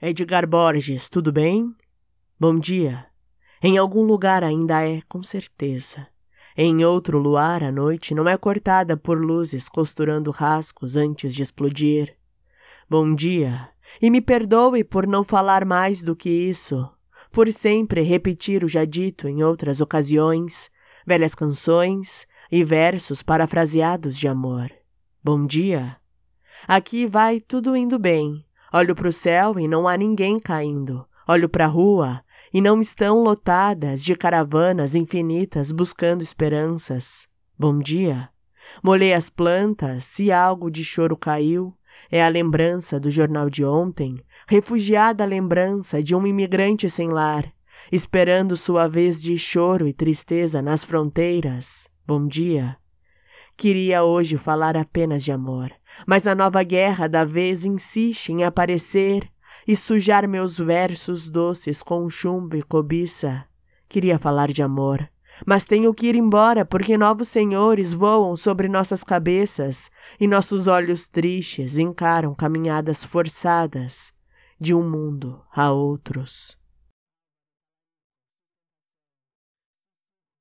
Edgar Borges, tudo bem? Bom dia. Em algum lugar ainda é, com certeza. Em outro luar, a noite não é cortada por luzes costurando rascos antes de explodir. Bom dia, e me perdoe por não falar mais do que isso, por sempre repetir o já dito em outras ocasiões, velhas canções e versos parafraseados de amor. Bom dia. Aqui vai tudo indo bem. Olho para o céu e não há ninguém caindo. Olho para a rua e não estão lotadas de caravanas infinitas buscando esperanças. Bom dia. Molhei as plantas, se algo de choro caiu, é a lembrança do jornal de ontem, refugiada lembrança de um imigrante sem lar, esperando sua vez de choro e tristeza nas fronteiras. Bom dia. Queria hoje falar apenas de amor, mas a nova guerra da vez insiste em aparecer e sujar meus versos doces com chumbo e cobiça. Queria falar de amor, mas tenho que ir embora porque novos senhores voam sobre nossas cabeças e nossos olhos tristes encaram caminhadas forçadas de um mundo a outros.